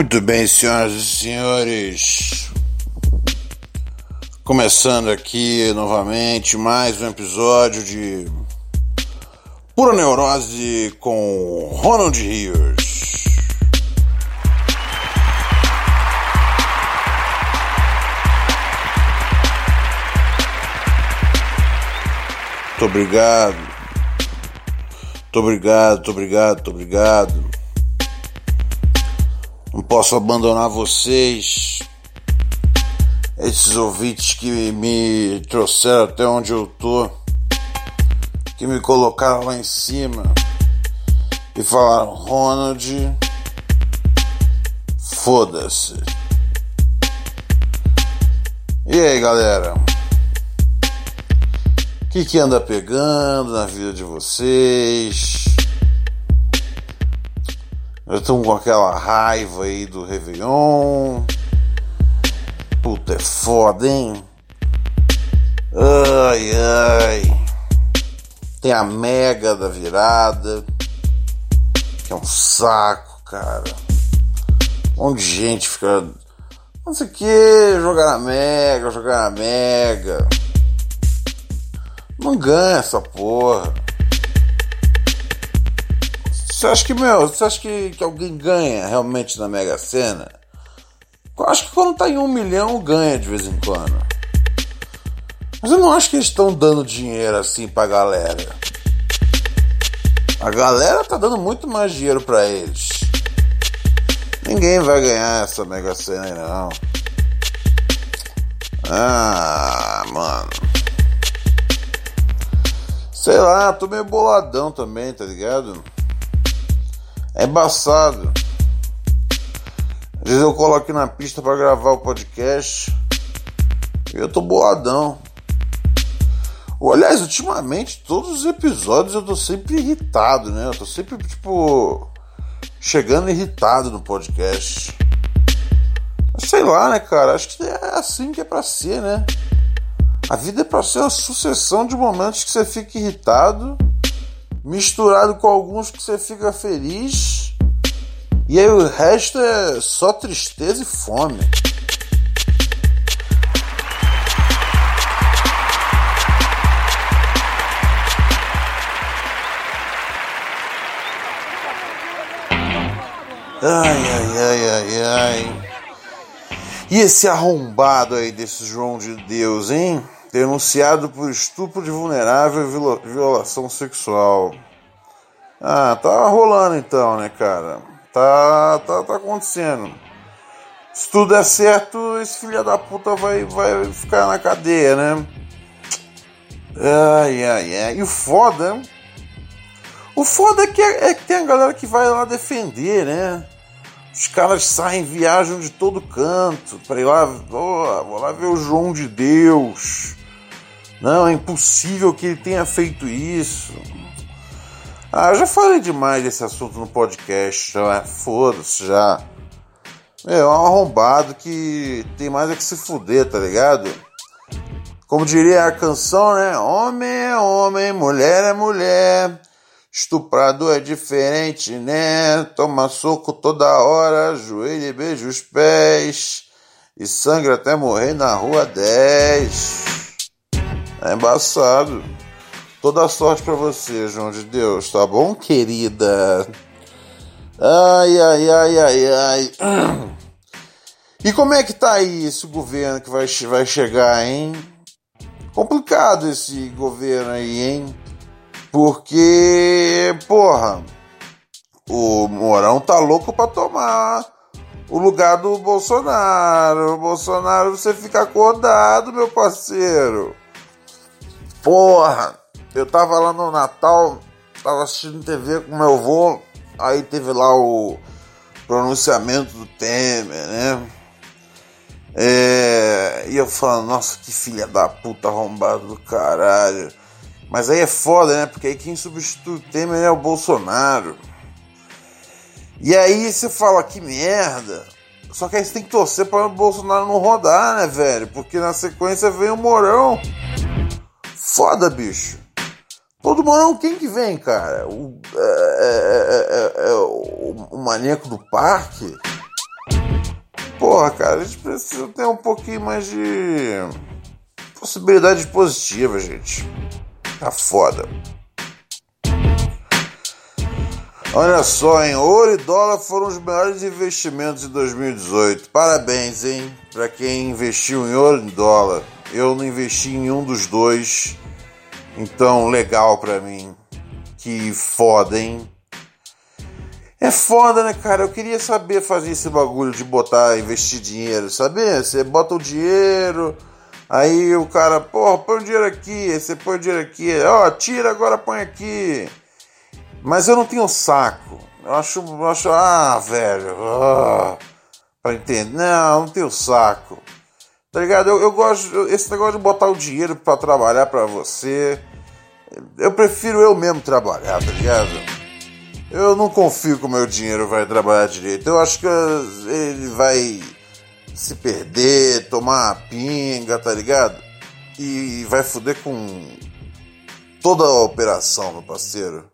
Muito bem, senhoras e senhores. Começando aqui novamente mais um episódio de Pura Neurose com Ronald Rios. Muito obrigado. Muito obrigado, muito obrigado, muito obrigado. Não posso abandonar vocês, esses ouvintes que me trouxeram até onde eu tô, que me colocaram lá em cima e falaram: Ronald, foda-se. E aí, galera? O que, que anda pegando na vida de vocês? Estão com aquela raiva aí do Réveillon. Puta, é foda, hein? Ai, ai. Tem a Mega da virada. Que é um saco, cara. Um monte de gente fica. Não sei o que, jogar na Mega, jogar na Mega. Não ganha essa porra. Você acha que, meu, você acha que, que alguém ganha realmente na Mega Sena? Eu acho que quando tá em um milhão ganha de vez em quando. Mas eu não acho que eles estão dando dinheiro assim pra galera. A galera tá dando muito mais dinheiro pra eles. Ninguém vai ganhar essa Mega Sena aí não. Ah, mano. Sei lá, tô meio boladão também, tá ligado? É embaçado. Às vezes eu coloco aqui na pista para gravar o podcast e eu tô boladão. Aliás, ultimamente, todos os episódios eu tô sempre irritado, né? Eu tô sempre, tipo, chegando irritado no podcast. Sei lá, né, cara? Acho que é assim que é pra ser, né? A vida é pra ser uma sucessão de momentos que você fica irritado misturado com alguns que você fica feliz. E aí o resto é só tristeza e fome. Ai, ai, ai, ai, ai. E esse arrombado aí desse João de Deus, hein? Denunciado por estupro de vulnerável e violação sexual. Ah, tá rolando então, né, cara? Tá, tá, tá acontecendo. Se tudo der certo, esse filho da puta vai, vai ficar na cadeia, né? Ai, ai, ai. E o foda. O foda é que, é, que tem a galera que vai lá defender, né? Os caras saem, viajam de todo canto para ir lá, oh, vou lá ver o João de Deus. Não, é impossível que ele tenha feito isso. Ah, já falei demais desse assunto no podcast, já. Foda-se, já. É um arrombado que tem mais é que se fuder, tá ligado? Como diria a canção, né? Homem é homem, mulher é mulher. Estuprador é diferente, né? Toma soco toda hora, joelho e beija os pés. E sangra até morrer na rua 10. É embaçado. Toda sorte para você, João de Deus, tá bom, querida? Ai, ai, ai, ai, ai. E como é que tá aí esse governo que vai, vai chegar, hein? Complicado esse governo aí, hein? Porque, porra, o Mourão tá louco pra tomar o lugar do Bolsonaro. O Bolsonaro, você fica acordado, meu parceiro. Porra! eu tava lá no Natal, tava assistindo TV com meu avô, aí teve lá o pronunciamento do Temer, né? É, e eu falo, nossa, que filha da puta arrombado do caralho. Mas aí é foda, né? Porque aí quem substitui o Temer é o Bolsonaro. E aí você fala, que merda. Só que aí você tem que torcer para o Bolsonaro não rodar, né, velho? Porque na sequência vem o Morão. Foda, bicho. Todo Morão, quem que vem, cara? O, é, é, é, o, o maníaco do parque? Porra, cara, a gente precisa ter um pouquinho mais de possibilidade positiva, gente. Tá foda. Olha só, em ouro e dólar foram os melhores investimentos de 2018. Parabéns, hein, para quem investiu em ouro e dólar. Eu não investi em nenhum dos dois. Então, legal para mim. Que foda, hein? É foda, né, cara? Eu queria saber fazer esse bagulho de botar, investir dinheiro, sabe? Você bota o dinheiro, Aí o cara, porra, põe o dinheiro aqui, você põe o dinheiro aqui, ó, tira agora, põe aqui. Mas eu não tenho saco. Eu acho, eu acho ah, velho, ah, pra entender. Não, não tenho saco. Tá ligado? Eu, eu gosto, esse negócio de botar o dinheiro para trabalhar para você. Eu prefiro eu mesmo trabalhar, tá ligado? Eu não confio que o meu dinheiro vai trabalhar direito. Eu acho que ele vai se perder, tomar pinga, tá ligado? E vai foder com toda a operação, meu parceiro.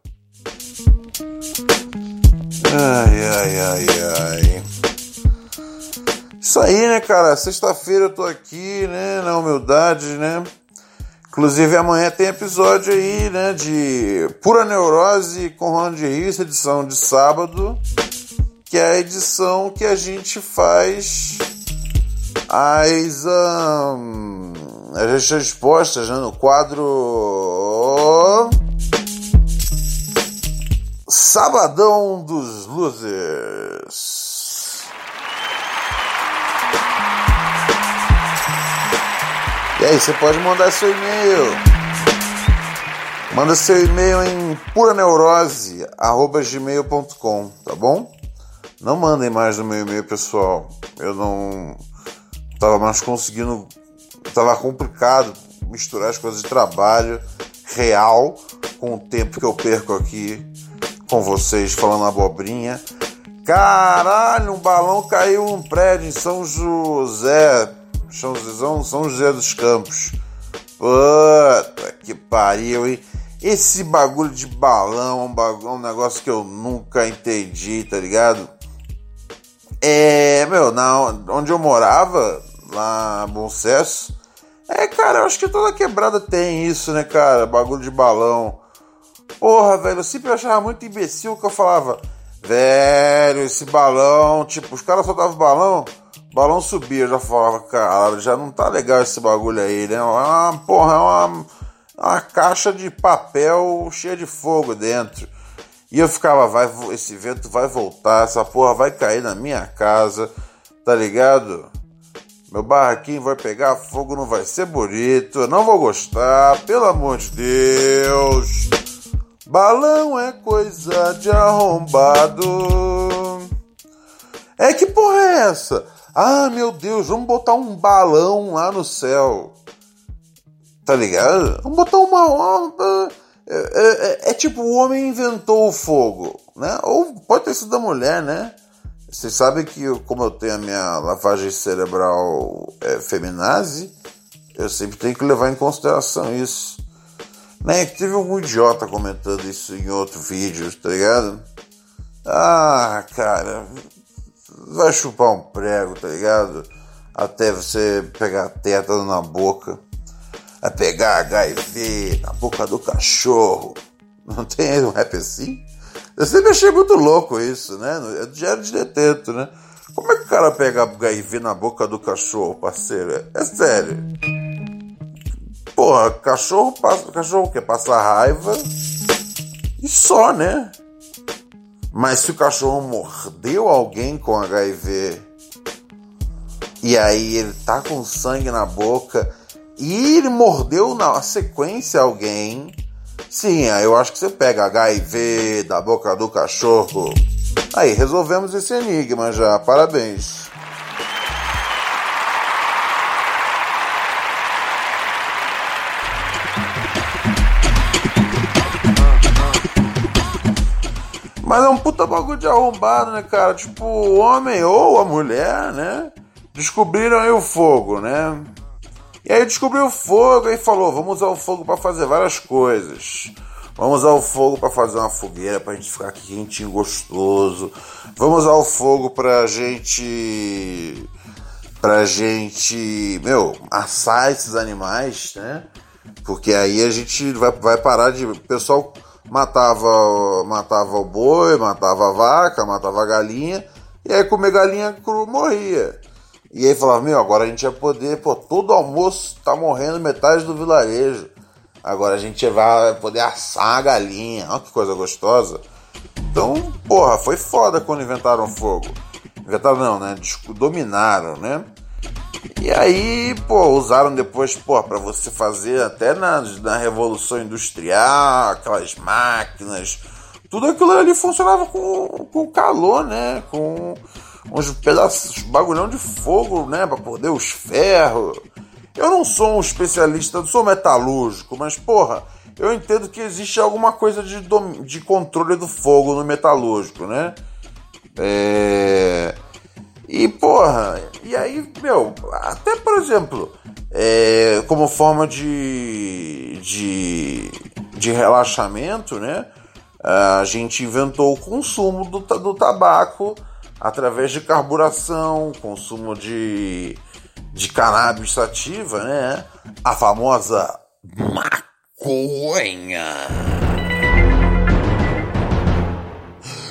Ai, ai, ai, ai. Isso aí, né, cara? Sexta-feira eu tô aqui, né, na humildade, né? Inclusive amanhã tem episódio aí, né, de Pura Neurose com Ronald Rios, edição de sábado, que é a edição que a gente faz as, um, as respostas né, no quadro Sabadão dos Losers. E aí, você pode mandar seu e-mail. Manda seu e-mail em puraneurose.gmail.com, tá bom? Não mandem mais no meu e-mail pessoal. Eu não tava mais conseguindo. Tava complicado misturar as coisas de trabalho real com o tempo que eu perco aqui com vocês falando abobrinha. Caralho, um balão caiu num prédio em São José. São José, São José dos Campos. Puta que pariu, hein? Esse bagulho de balão um, bagulho, um negócio que eu nunca entendi, tá ligado? É, meu, na, onde eu morava, lá Bom Sucesso, é, cara, eu acho que toda quebrada tem isso, né, cara? Bagulho de balão. Porra, velho, eu sempre achava muito imbecil que eu falava, velho, esse balão, tipo, os caras soltavam balão, balão subia, eu já falava, cara, já não tá legal esse bagulho aí, né? É uma, porra, é uma, uma caixa de papel cheia de fogo dentro. E eu ficava, vai, esse vento vai voltar, essa porra vai cair na minha casa, tá ligado? Meu barraquinho vai pegar fogo, não vai ser bonito, eu não vou gostar, pelo amor de Deus. Balão é coisa de arrombado. É que porra é essa? Ah, meu Deus, vamos botar um balão lá no céu. Tá ligado? Vamos botar uma. uma é, é, é, tipo, o homem inventou o fogo, né? Ou pode ter sido a mulher, né? Vocês sabem que, eu, como eu tenho a minha lavagem cerebral é, feminazi, eu sempre tenho que levar em consideração isso. Né? Teve algum idiota comentando isso em outro vídeo, tá ligado? Ah, cara, vai chupar um prego, tá ligado? Até você pegar tétano na boca a pegar HIV na boca do cachorro. Não tem um rap assim? Eu sempre achei muito louco isso, né? É diário de detento, né? Como é que o cara pega HIV na boca do cachorro, parceiro? É sério. Porra, cachorro passa. Cachorro quer passar raiva e só, né? Mas se o cachorro mordeu alguém com HIV e aí ele tá com sangue na boca e ele mordeu na sequência alguém, Sim, eu acho que você pega HIV da boca do cachorro. Aí, resolvemos esse enigma já. Parabéns. Mas é um puta bagulho de arrombado, né, cara? Tipo, o homem ou a mulher, né? Descobriram aí o fogo, né? E aí descobriu o fogo e falou: vamos usar o fogo para fazer várias coisas. Vamos usar o fogo para fazer uma fogueira pra gente ficar quentinho, gostoso. Vamos usar o fogo pra gente. pra gente. meu, assar esses animais, né? Porque aí a gente vai, vai parar de. O pessoal matava, matava o boi, matava a vaca, matava a galinha. E aí comer galinha cru morria. E aí falava, meu, agora a gente vai poder, pô, todo almoço tá morrendo metade do vilarejo. Agora a gente vai poder assar a galinha. Olha que coisa gostosa. Então, porra, foi foda quando inventaram fogo. Inventaram não, né? Dominaram, né? E aí, pô, usaram depois, pô, para você fazer até na, na Revolução Industrial, aquelas máquinas, tudo aquilo ali funcionava com, com calor, né? Com uns pedaços, bagulhão de fogo, né? Pra poder os ferros. Eu não sou um especialista, não sou metalúrgico, mas porra, eu entendo que existe alguma coisa de, de controle do fogo no metalúrgico, né? É. E porra, e aí, meu, até por exemplo, é, como forma de, de, de relaxamento, né? A gente inventou o consumo do, do tabaco através de carburação, consumo de, de cannabis sativa, né? A famosa maconha.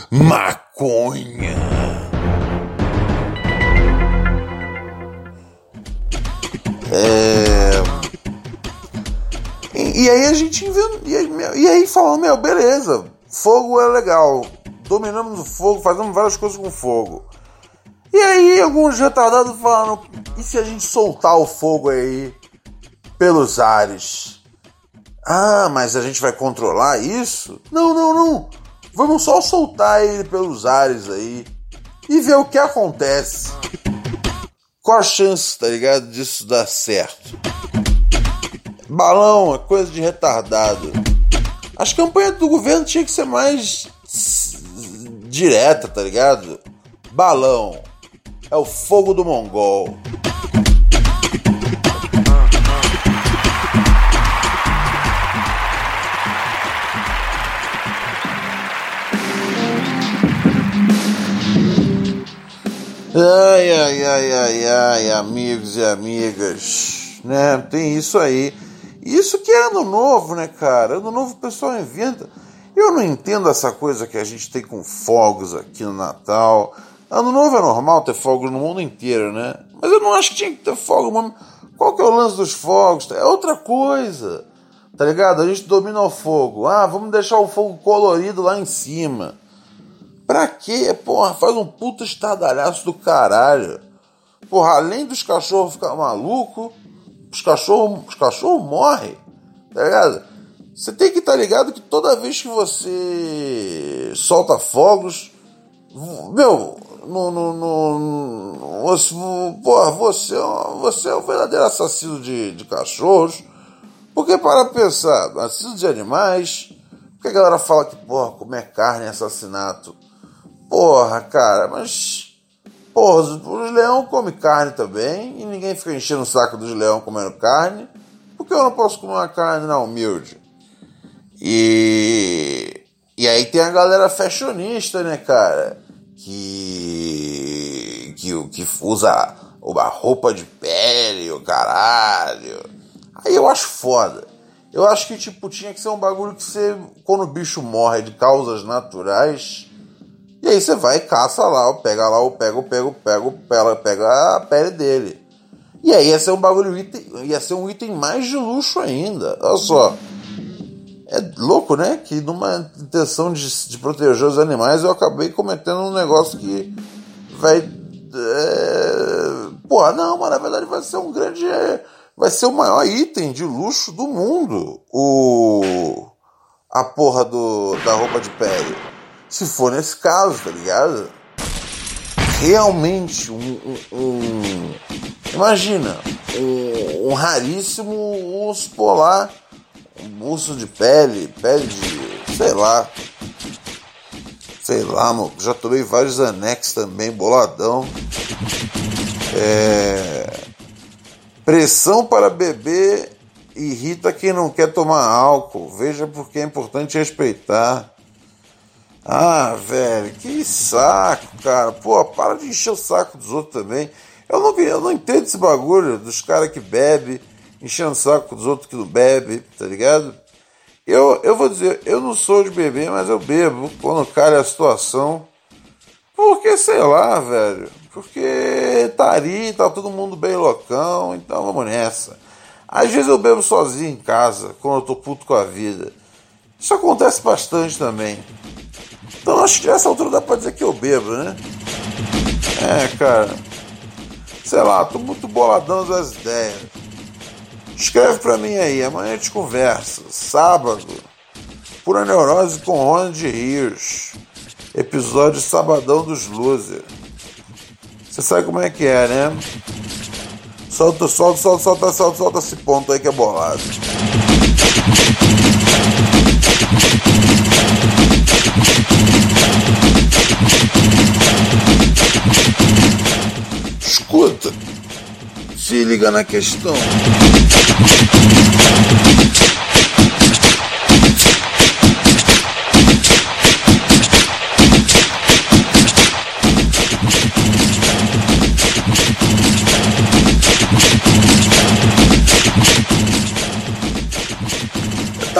Maconha. É... E, e, aí a gente inventou, e aí, falou, meu, beleza, fogo é legal, dominamos o fogo, fazemos várias coisas com fogo. E aí alguns retardados falaram, e se a gente soltar o fogo aí pelos ares? Ah, mas a gente vai controlar isso? Não, não, não. Vamos só soltar ele pelos ares aí e ver o que acontece. Qual a chance, tá ligado, disso dar certo? Balão é coisa de retardado. As campanhas do governo tinham que ser mais direta, tá ligado? Balão. É o fogo do mongol. Ai, ai, ai, ai, ai, amigos e amigas, né? Tem isso aí. Isso que é ano novo, né, cara? Ano novo o pessoal inventa. Eu não entendo essa coisa que a gente tem com fogos aqui no Natal. Ano novo é normal ter fogos no mundo inteiro, né? Mas eu não acho que tinha que ter fogo. Qual que é o lance dos fogos? É outra coisa. Tá ligado? A gente domina o fogo. Ah, vamos deixar o fogo colorido lá em cima. Pra quê? Porra, faz um puta estardalhaço do caralho. Porra, além dos cachorros ficar maluco, os cachorros os cachorro morrem. Tá ligado? Você tem que estar tá ligado que toda vez que você solta fogos, meu, no, no, no, você, porra, você, você é um verdadeiro assassino de, de cachorros. Porque para pensar, assassino de animais, porque a galera fala que, porra, comer carne é assassinato. Porra, cara, mas. Porra, os leão comem carne também e ninguém fica enchendo o saco dos leão comendo carne. Por que eu não posso comer uma carne na humilde? E, e aí tem a galera fashionista, né, cara? Que, que, que usa uma roupa de pele, o caralho. Aí eu acho foda. Eu acho que, tipo, tinha que ser um bagulho que você, quando o bicho morre de causas naturais, e aí você vai e caça lá, pega lá, pega, pega, pega, pega, pega a pele dele. E aí ia ser um bagulho, ia ser um item mais de luxo ainda. Olha só. É louco, né? Que numa intenção de, de proteger os animais eu acabei cometendo um negócio que vai. É... Porra, não, mas na verdade vai ser um grande. Vai ser o maior item de luxo do mundo. O, a porra do, da roupa de pele. Se for nesse caso, tá ligado? Realmente um. um, um imagina, um, um, raríssimo urso polar, um urso de pele, pele de. sei lá. Sei lá, mano. Já tomei vários anexos também, boladão. É... Pressão para beber irrita quem não quer tomar álcool. Veja porque é importante respeitar. Ah, velho, que saco, cara. Pô, para de encher o saco dos outros também. Eu não, eu não entendo esse bagulho dos caras que bebem, enchendo o saco dos outros que não bebem, tá ligado? Eu, eu vou dizer, eu não sou de beber, mas eu bebo quando calha a situação. Porque, sei lá, velho. Porque tá ali, tá todo mundo bem loucão, então vamos nessa. Às vezes eu bebo sozinho em casa, quando eu tô puto com a vida. Isso acontece bastante também. Então acho que nessa altura dá pra dizer que eu bebo, né? É, cara. Sei lá, tô muito boladão das ideias. Escreve pra mim aí, amanhã a gente conversa. Sábado, Pura Neurose com Ronald Rios. Episódio Sabadão dos Losers. Você sabe como é que é, né? Solta, solta, solta, solta, solta, solta esse ponto aí que é bolado. Escuta, se liga na questão.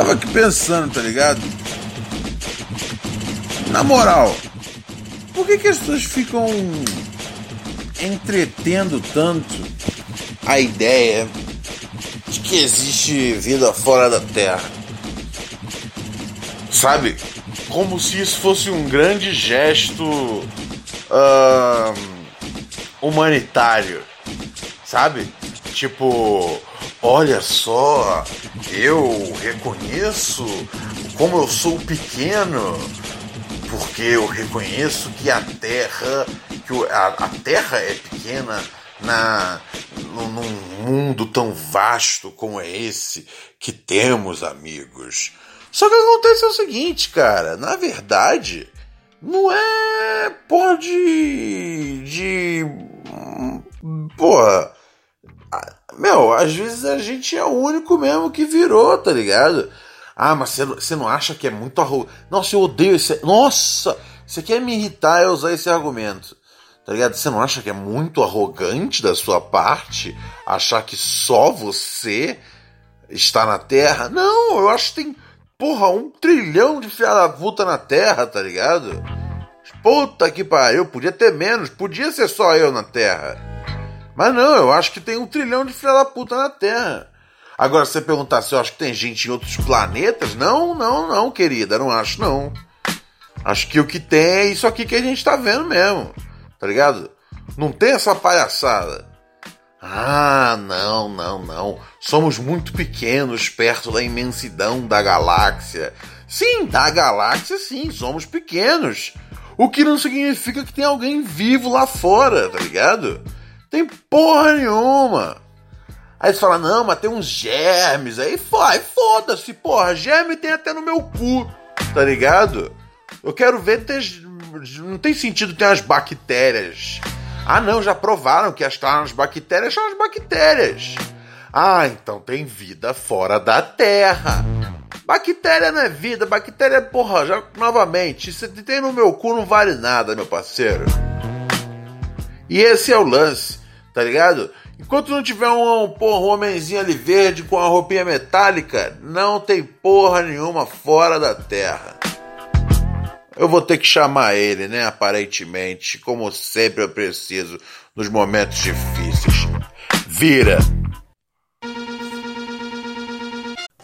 tava aqui pensando, tá ligado? Na moral, por que, que as pessoas ficam entretendo tanto a ideia de que existe vida fora da Terra? Sabe? Como se isso fosse um grande gesto humanitário, sabe? Tipo, olha só, eu reconheço como eu sou pequeno, porque eu reconheço que a Terra, que a, a Terra é pequena na num mundo tão vasto como é esse que temos, amigos. Só que acontece o seguinte, cara, na verdade, não é porra de. de. porra meu, às vezes a gente é o único mesmo que virou, tá ligado? Ah, mas você não acha que é muito arrogante? Nossa, eu odeio esse. Nossa! Você quer me irritar é usar esse argumento. Tá ligado? Você não acha que é muito arrogante da sua parte achar que só você está na Terra? Não, eu acho que tem, porra, um trilhão de filha da puta na Terra, tá ligado? Puta que pariu, podia ter menos, podia ser só eu na Terra. Mas não, eu acho que tem um trilhão de filha da puta na Terra. Agora, você perguntar se eu acho que tem gente em outros planetas, não, não, não, querida, não acho não. Acho que o que tem é isso aqui que a gente tá vendo mesmo, tá ligado? Não tem essa palhaçada. Ah, não, não, não. Somos muito pequenos perto da imensidão da galáxia. Sim, da galáxia, sim, somos pequenos. O que não significa que tem alguém vivo lá fora, tá ligado? Tem porra nenhuma. Aí você fala, não, mas tem uns germes. Aí foda-se, porra. Germe tem até no meu cu, tá ligado? Eu quero ver ter. Não tem sentido ter umas bactérias. Ah, não, já provaram que as, as bactérias são as bactérias. Ah, então tem vida fora da Terra. Bactéria não é vida, bactéria é porra, já novamente, se tem no meu cu não vale nada, meu parceiro. E esse é o lance tá ligado? Enquanto não tiver um, porra, um homenzinho ali verde com a roupinha metálica, não tem porra nenhuma fora da Terra. Eu vou ter que chamar ele, né? Aparentemente, como sempre eu preciso nos momentos difíceis. Vira!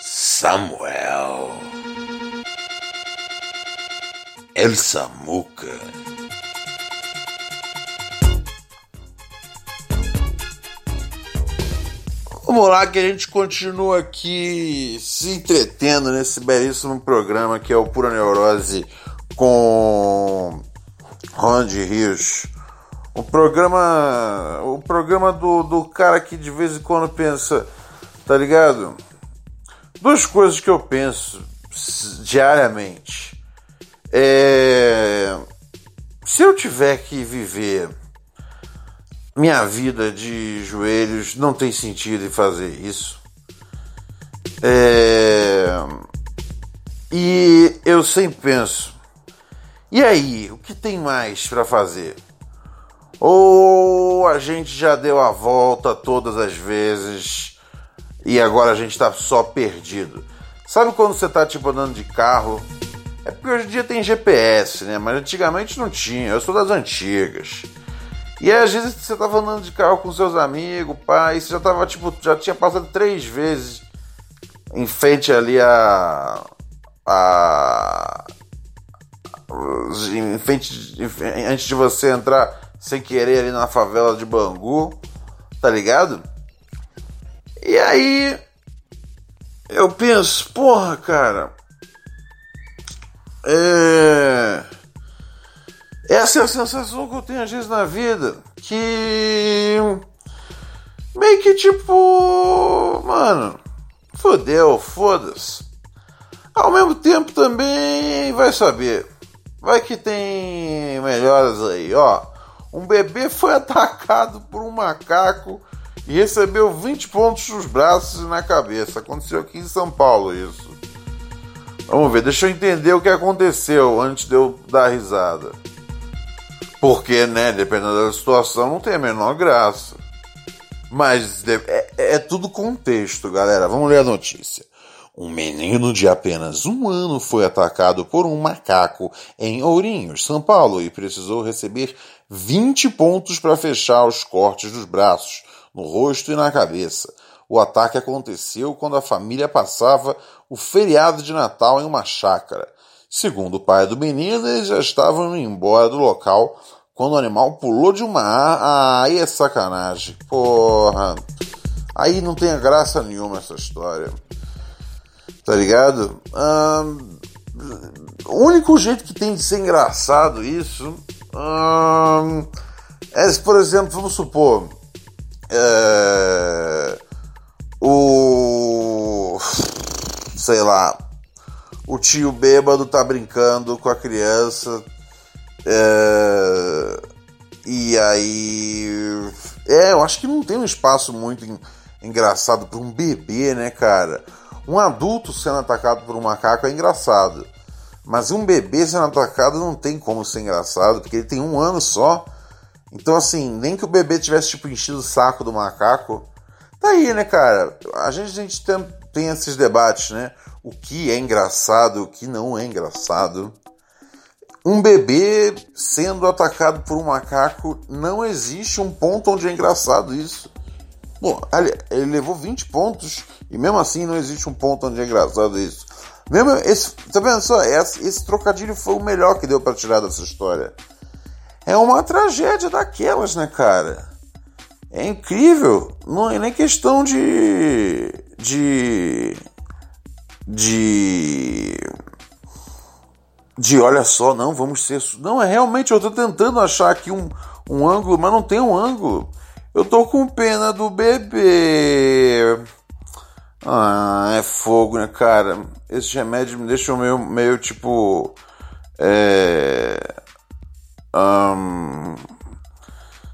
Samuel. El Samuca. Vamos lá que a gente continua aqui se entretendo nesse belíssimo programa que é o Pura Neurose com Ronald Rios. O programa, o programa do, do cara que de vez em quando pensa, tá ligado? Duas coisas que eu penso diariamente. É, se eu tiver que viver minha vida de joelhos, não tem sentido em fazer isso. É, e eu sempre penso, e aí, o que tem mais para fazer? Ou a gente já deu a volta todas as vezes e agora a gente tá só perdido? Sabe quando você tá tipo andando de carro? É porque hoje em dia tem GPS, né? Mas antigamente não tinha. Eu sou das antigas. E aí, às vezes você tava andando de carro com seus amigos, pai, você já tava tipo, já tinha passado três vezes em frente ali a. a. em frente, antes de você entrar sem querer ali na favela de Bangu, tá ligado? E aí eu penso, porra, cara, é. Essa é a sensação que eu tenho às vezes na vida. Que. Meio que tipo. Mano. Fodeu, foda-se. Ao mesmo tempo também vai saber. Vai que tem melhoras aí, ó. Um bebê foi atacado por um macaco e recebeu 20 pontos nos braços e na cabeça. Aconteceu aqui em São Paulo isso. Vamos ver, deixa eu entender o que aconteceu antes de eu dar risada. Porque, né, dependendo da situação, não tem a menor graça. Mas é, é tudo contexto, galera. Vamos ler a notícia. Um menino de apenas um ano foi atacado por um macaco em Ourinhos, São Paulo, e precisou receber 20 pontos para fechar os cortes dos braços, no rosto e na cabeça. O ataque aconteceu quando a família passava o feriado de Natal em uma chácara. Segundo o pai do menino, eles já estavam indo embora do local quando o animal pulou de uma árvore. Ah, aí é sacanagem. Porra. Aí não tem graça nenhuma essa história. Tá ligado? o único jeito que tem de ser engraçado isso é, por exemplo, vamos supor. É, o. Sei lá o tio bêbado tá brincando com a criança. É, e aí. É, eu acho que não tem um espaço muito engraçado para um bebê, né, cara? Um adulto sendo atacado por um macaco é engraçado. Mas um bebê sendo atacado não tem como ser engraçado, porque ele tem um ano só. Então, assim, nem que o bebê tivesse, tipo, enchido o saco do macaco. Tá aí, né, cara? A gente, a gente tem, tem esses debates, né? o que é engraçado, o que não é engraçado. Um bebê sendo atacado por um macaco, não existe um ponto onde é engraçado isso. Bom, ele levou 20 pontos e mesmo assim não existe um ponto onde é engraçado isso. Mesmo esse, tá vendo só? Esse, esse trocadilho foi o melhor que deu para tirar dessa história. É uma tragédia daquelas, né, cara? É incrível. Não é nem questão de. de de de olha só, não, vamos ser. Não, é realmente, eu estou tentando achar aqui um, um ângulo, mas não tem um ângulo. Eu tô com pena do bebê. Ah, é fogo, né, cara? Esse remédio me deixa meio, meio tipo. É. Um,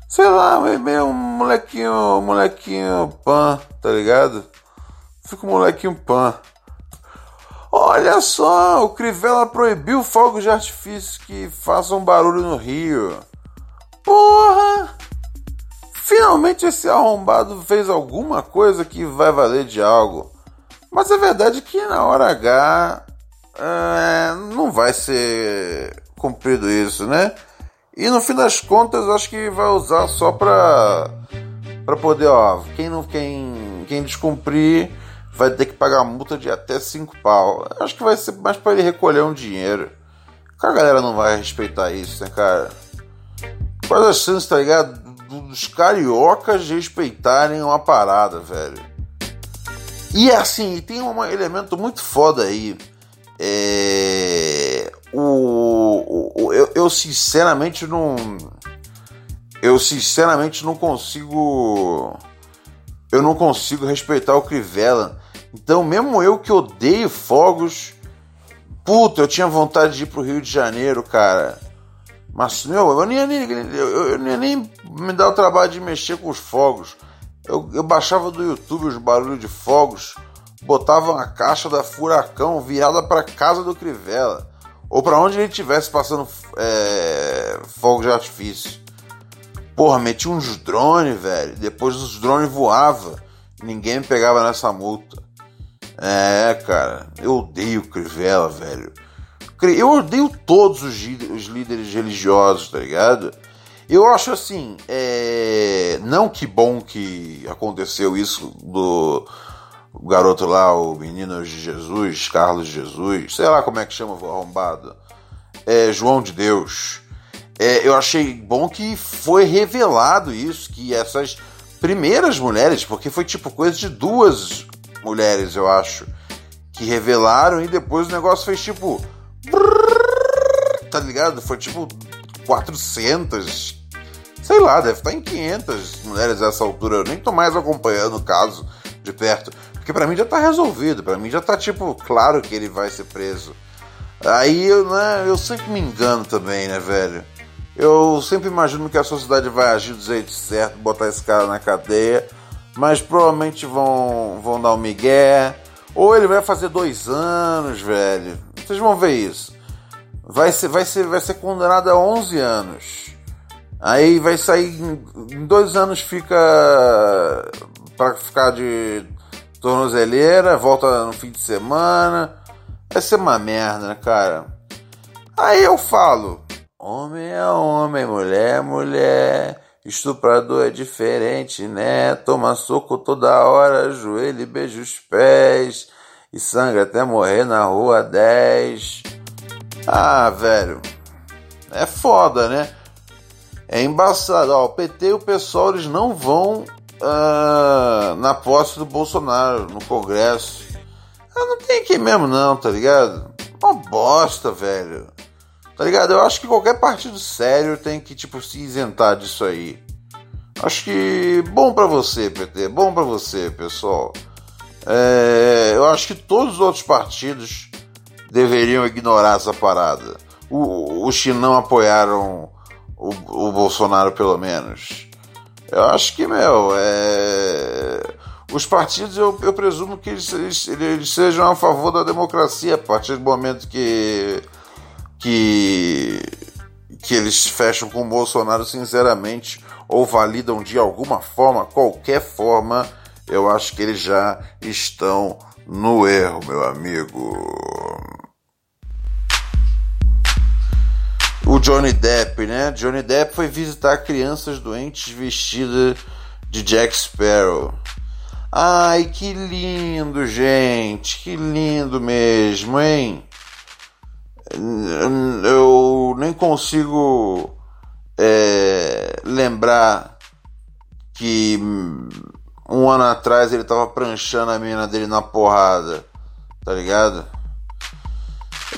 sei lá, meio, meio um molequinho, molequinho pan, tá ligado? Fica o molequinho pan. Olha só, o Crivella proibiu fogos de artifício que façam barulho no Rio. Porra! Finalmente esse arrombado fez alguma coisa que vai valer de algo. Mas a verdade é que na hora H é, não vai ser cumprido isso, né? E no fim das contas, acho que vai usar só pra, pra poder, ó, quem não quem, quem descumprir vai ter que pagar multa de até 5 pau. Acho que vai ser mais para ele recolher um dinheiro. A galera não vai respeitar isso, né, cara? Quais as chances, tá ligado? Dos cariocas respeitarem uma parada, velho. E assim, tem um elemento muito foda aí. É... O, o, eu, eu sinceramente não. Eu sinceramente não consigo. Eu não consigo respeitar o Crivella. Então, mesmo eu que odeio fogos, puta, eu tinha vontade de ir pro Rio de Janeiro, cara. Mas, meu, eu nem, eu, eu nem, nem me dá o trabalho de mexer com os fogos. Eu, eu baixava do YouTube os barulhos de fogos, botava uma caixa da Furacão virada para casa do Crivella. Ou para onde ele estivesse passando é, fogos de artifício. Porra, metia uns drones, velho. Depois os drones voavam. Ninguém me pegava nessa multa. É, cara, eu odeio Crivella, velho. Eu odeio todos os, os líderes religiosos, tá ligado? Eu acho assim, é... não que bom que aconteceu isso do garoto lá, o menino de Jesus, Carlos Jesus, sei lá como é que chama o arrombado, é, João de Deus. É, eu achei bom que foi revelado isso, que essas primeiras mulheres, porque foi tipo coisa de duas mulheres, eu acho, que revelaram e depois o negócio fez tipo. Tá ligado? Foi tipo 400. Sei lá, deve estar em 500 mulheres essa altura. Eu nem tô mais acompanhando o caso de perto. Porque para mim já tá resolvido. para mim já tá tipo claro que ele vai ser preso. Aí né, eu sempre me engano também, né, velho? Eu sempre imagino que a sociedade vai agir do jeito certo, botar esse cara na cadeia mas provavelmente vão, vão dar um migué. Ou ele vai fazer dois anos, velho. Vocês vão ver isso. Vai ser, vai ser, vai ser condenado a 11 anos. Aí vai sair. Em dois anos fica. para ficar de tornozeleira, volta no fim de semana. Vai ser uma merda, né, cara? Aí eu falo: homem é homem, mulher é mulher. Estuprador é diferente, né? Toma soco toda hora, joelho e beija os pés. E sangra até morrer na rua 10. Ah, velho. É foda, né? É embaçado. Ó, o PT e o pessoal eles não vão uh, na posse do Bolsonaro no Congresso. Ah, não tem que mesmo, não, tá ligado? Uma bosta, velho. Tá ligado? Eu acho que qualquer partido sério tem que, tipo, se isentar disso aí. Acho que bom para você, PT, bom para você, pessoal. É, eu acho que todos os outros partidos deveriam ignorar essa parada. Os que não apoiaram o, o Bolsonaro, pelo menos. Eu acho que, meu, é... os partidos, eu, eu presumo que eles, eles, eles, sejam a favor da democracia a partir do momento que que, que eles fecham com o Bolsonaro, sinceramente, ou validam de alguma forma, qualquer forma, eu acho que eles já estão no erro, meu amigo. O Johnny Depp, né? Johnny Depp foi visitar crianças doentes vestidas de Jack Sparrow. Ai, que lindo, gente, que lindo mesmo, hein? eu nem consigo é, lembrar que um ano atrás ele tava pranchando a mina dele na porrada, tá ligado?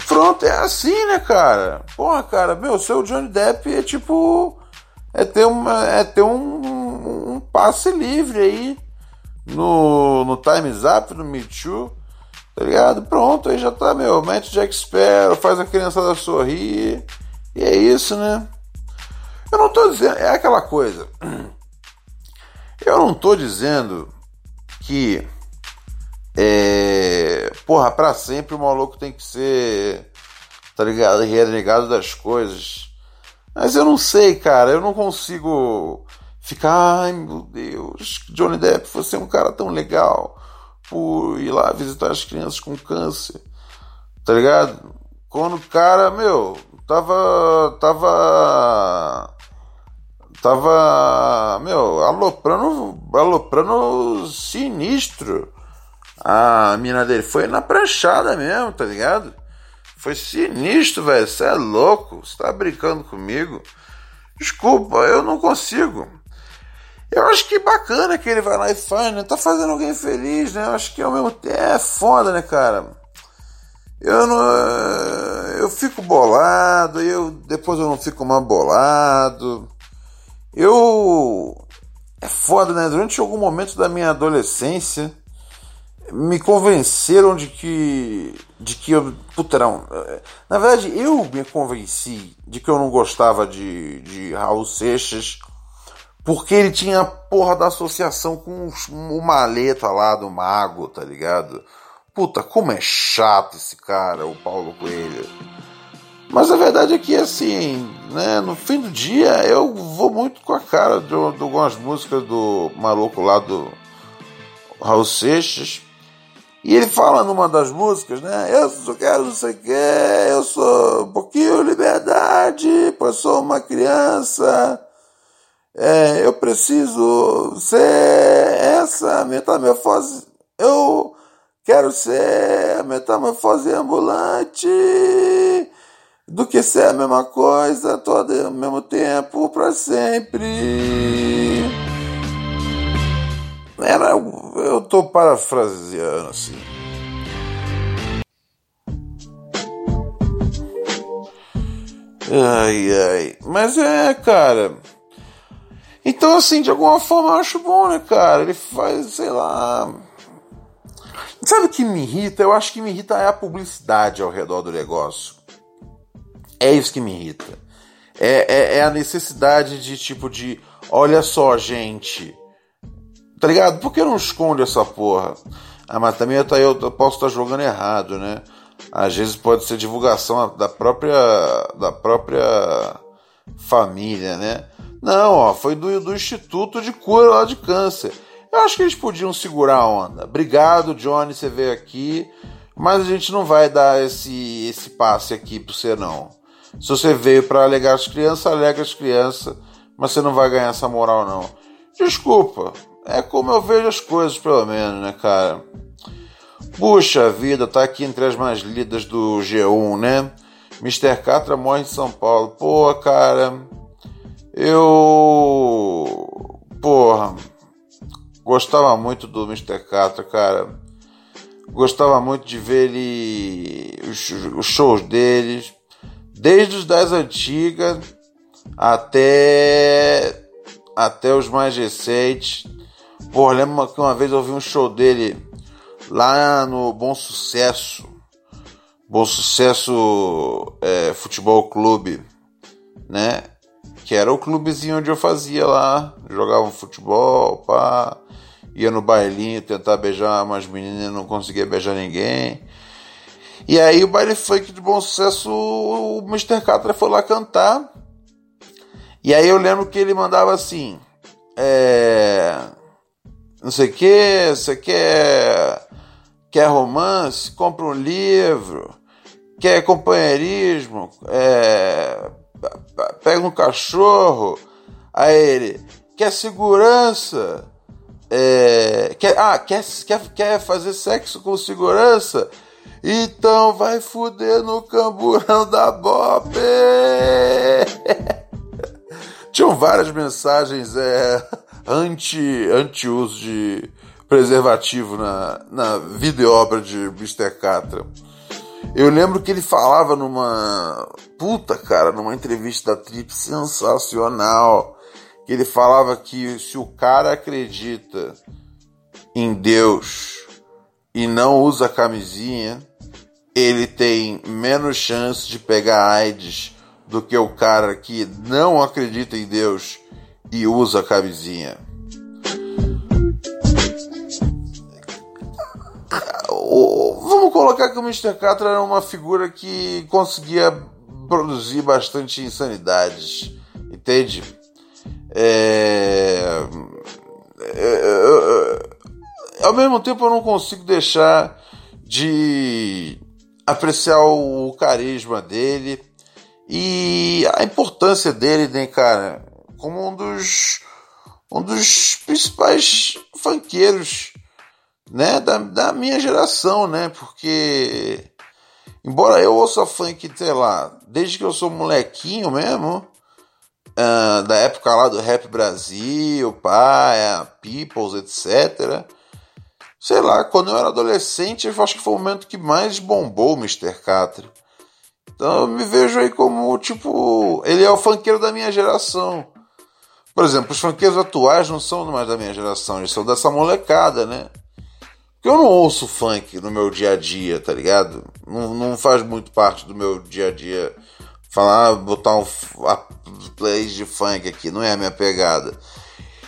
Pronto, é assim, né, cara? Porra, cara, meu, seu Johnny Depp é tipo. É ter, uma, é ter um, um passe livre aí no, no Time's Up, no Me Too. Tá ligado? Pronto, aí já tá, meu. Mete Jack Sparrow, faz a criançada sorrir. E é isso, né? Eu não tô dizendo. É aquela coisa. Eu não tô dizendo que É, porra, pra sempre o maluco tem que ser, tá ligado? Renegado das coisas. Mas eu não sei, cara, eu não consigo ficar, ai meu Deus, Johnny Depp, você é um cara tão legal por ir lá visitar as crianças com câncer, tá ligado? Quando o cara, meu, tava. tava. tava. meu, aloprando. aloprando sinistro. A mina dele foi na pranchada mesmo, tá ligado? Foi sinistro, velho. Você é louco. Você tá brincando comigo. Desculpa, eu não consigo. Eu acho que bacana que ele vai lá e faz, né? Tá fazendo alguém feliz, né? Eu acho que ao mesmo tempo é foda, né, cara? Eu não. Eu fico bolado, eu depois eu não fico mais bolado. Eu. É foda, né? Durante algum momento da minha adolescência, me convenceram de que. de que eu. Puta, não. Na verdade, eu me convenci de que eu não gostava de, de Raul Seixas porque ele tinha a porra da associação com o maleta lá do mago, tá ligado? Puta, como é chato esse cara, o Paulo Coelho. Mas a verdade é que, assim, né, no fim do dia, eu vou muito com a cara de algumas músicas do maluco lá do Raul Seixas. E ele fala numa das músicas, né? Eu só quero não sei o que, eu sou um pouquinho liberdade, pois sou uma criança. É, eu preciso ser essa metamorfose. Eu quero ser a metamorfose ambulante do que ser a mesma coisa todo ao mesmo tempo para sempre. Era, eu tô parafraseando assim. Ai, ai. Mas é, cara. Então, assim, de alguma forma eu acho bom, né, cara? Ele faz, sei lá. Sabe o que me irrita? Eu acho que me irrita é a publicidade ao redor do negócio. É isso que me irrita. É, é, é a necessidade de, tipo, de. Olha só, gente. Tá ligado? Por que não esconde essa porra? Ah, mas também eu, eu posso estar jogando errado, né? Às vezes pode ser divulgação da própria. da própria família, né? Não, ó, foi do, do Instituto de Cura lá de Câncer. Eu acho que eles podiam segurar a onda. Obrigado, Johnny, você veio aqui, mas a gente não vai dar esse, esse passe aqui para você, não. Se você veio para alegar as crianças, alega as crianças, mas você não vai ganhar essa moral, não. Desculpa, é como eu vejo as coisas, pelo menos, né, cara? Puxa vida, tá aqui entre as mais lidas do G1, né? Mr. Catra morre em São Paulo. Pô, cara, eu. Porra. Gostava muito do Mr. Catra, cara. Gostava muito de ver ele. Os, shows deles. Desde os das antigas até. Até os mais recentes. Porra, lembro que uma vez eu vi um show dele lá no Bom Sucesso. Bom Sucesso é, Futebol Clube, né? que era o clubezinho onde eu fazia lá, jogava um futebol, pá, ia no bailinho tentar beijar umas meninas não conseguia beijar ninguém. E aí o baile funk de bom sucesso, o Mr. Catra foi lá cantar. E aí eu lembro que ele mandava assim, é, não sei o que, você quer, quer romance, compra um livro, quer companheirismo, é, pega um cachorro, aí ele quer segurança, é, quer, ah, quer, quer, quer fazer sexo com segurança? Então vai fuder no camburão da Bob! Tinham várias mensagens é, anti, anti-uso de preservativo na, na videoobra de Mr. Catra. Eu lembro que ele falava numa. Puta, cara, numa entrevista da Trip sensacional. Que ele falava que se o cara acredita em Deus e não usa camisinha, ele tem menos chance de pegar AIDS do que o cara que não acredita em Deus e usa camisinha. o, vamos colocar que o Mr. Catra era uma figura que conseguia produzir bastante insanidades, entende? É, é, é, ao mesmo tempo eu não consigo deixar de apreciar o carisma dele e a importância dele, né, cara, como um dos um dos principais funkeiros, né, da, da minha geração, né, porque embora eu ouça funk, sei lá, desde que eu sou molequinho mesmo, uh, da época lá do Rap Brasil, Paia, Peoples, etc., sei lá, quando eu era adolescente, eu acho que foi o momento que mais bombou o Mr. Catra. Então eu me vejo aí como, tipo, ele é o funkeiro da minha geração. Por exemplo, os funkeiros atuais não são mais da minha geração, eles são dessa molecada, né? Porque eu não ouço funk no meu dia a dia, tá ligado? Não, não faz muito parte do meu dia a dia falar, botar um plays de funk aqui, não é a minha pegada.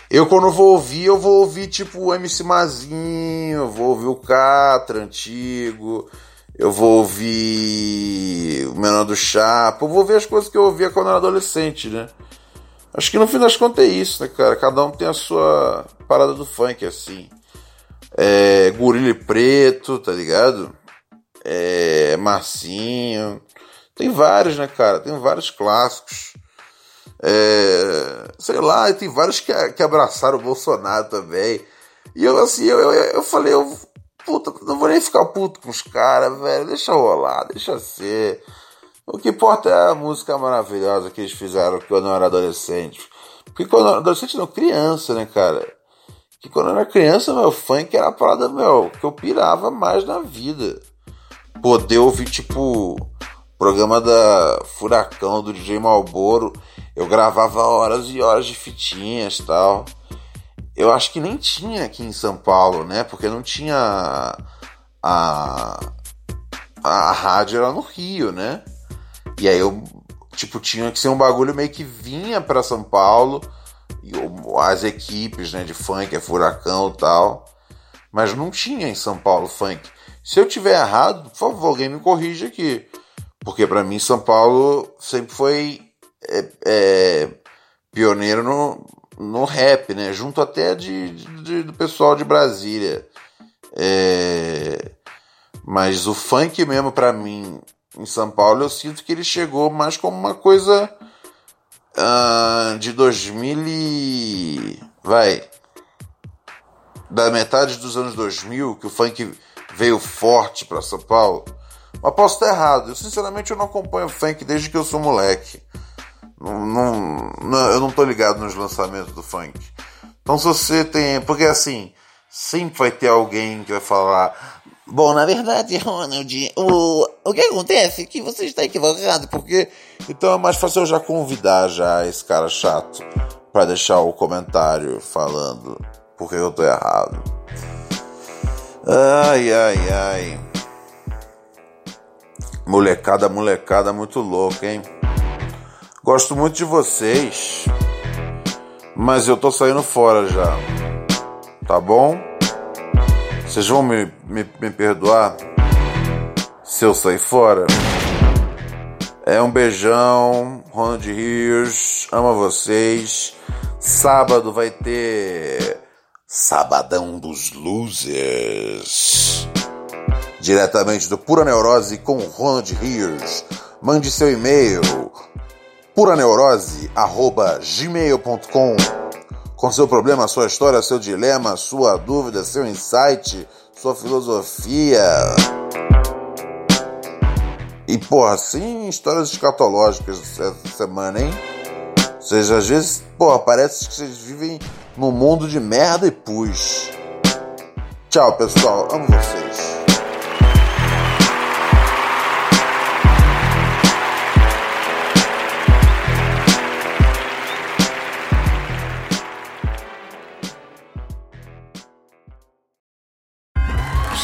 Eu quando vou ouvir, eu vou ouvir tipo o MC Mazinho, vou ouvir o Catra antigo, eu vou ouvir o Menor do Chapa, eu vou ver as coisas que eu ouvia quando eu era adolescente, né? Acho que no fim das contas é isso, né, cara? Cada um tem a sua parada do funk, assim. É, Gorila Preto, tá ligado? É, Marcinho. Tem vários, né, cara? Tem vários clássicos. É, sei lá, tem vários que, que abraçaram o Bolsonaro também. E eu, assim, eu, eu, eu falei, eu, puta, não vou nem ficar puto com os caras, velho. Deixa rolar, deixa ser. O que importa é a música maravilhosa que eles fizeram quando eu era adolescente. Porque quando eu era adolescente, não, criança, né, cara? Que quando eu era criança, meu funk era a parada, meu, que eu pirava mais na vida. Poder ouvir, tipo, programa da Furacão, do DJ Malboro. Eu gravava horas e horas de fitinhas tal. Eu acho que nem tinha aqui em São Paulo, né? Porque não tinha a, a rádio era no Rio, né? E aí eu, tipo, tinha que ser um bagulho meio que vinha para São Paulo, e as equipes, né, de funk, é furacão e tal. Mas não tinha em São Paulo funk. Se eu tiver errado, por favor, alguém me corrija aqui. Porque para mim São Paulo sempre foi é, é, pioneiro no, no rap, né? Junto até de, de do pessoal de Brasília. É, mas o funk mesmo para mim em São Paulo, eu sinto que ele chegou mais como uma coisa uh, de 2000 e... vai da metade dos anos 2000 que o funk veio forte para São Paulo. Mas posso estar errado. Eu sinceramente eu não acompanho funk desde que eu sou moleque. Não, não, não, eu não tô ligado nos lançamentos do funk. Então se você tem, porque assim, sempre vai ter alguém que vai falar Bom, na verdade, Ronald, o, o que acontece é que você está equivocado, porque. Então é mais fácil eu já convidar já esse cara chato para deixar o comentário falando porque eu tô errado. Ai, ai, ai. Molecada, molecada muito louca, hein? Gosto muito de vocês, mas eu tô saindo fora já. Tá bom? Vocês vão me, me, me perdoar se eu sair fora? É um beijão, Ronald Rios, amo vocês. Sábado vai ter Sabadão dos Losers. Diretamente do Pura Neurose com Ronald Rios. Mande seu e-mail puraneurose@gmail.com com seu problema, sua história, seu dilema, sua dúvida, seu insight, sua filosofia. E, porra, sim, histórias escatológicas essa semana, hein? Ou seja, às vezes, porra, parece que vocês vivem num mundo de merda e pus. Tchau, pessoal. Amo vocês.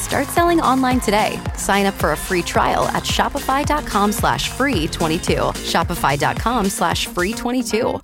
Start selling online today. Sign up for a free trial at shopify.com slash free 22. Shopify.com slash free 22.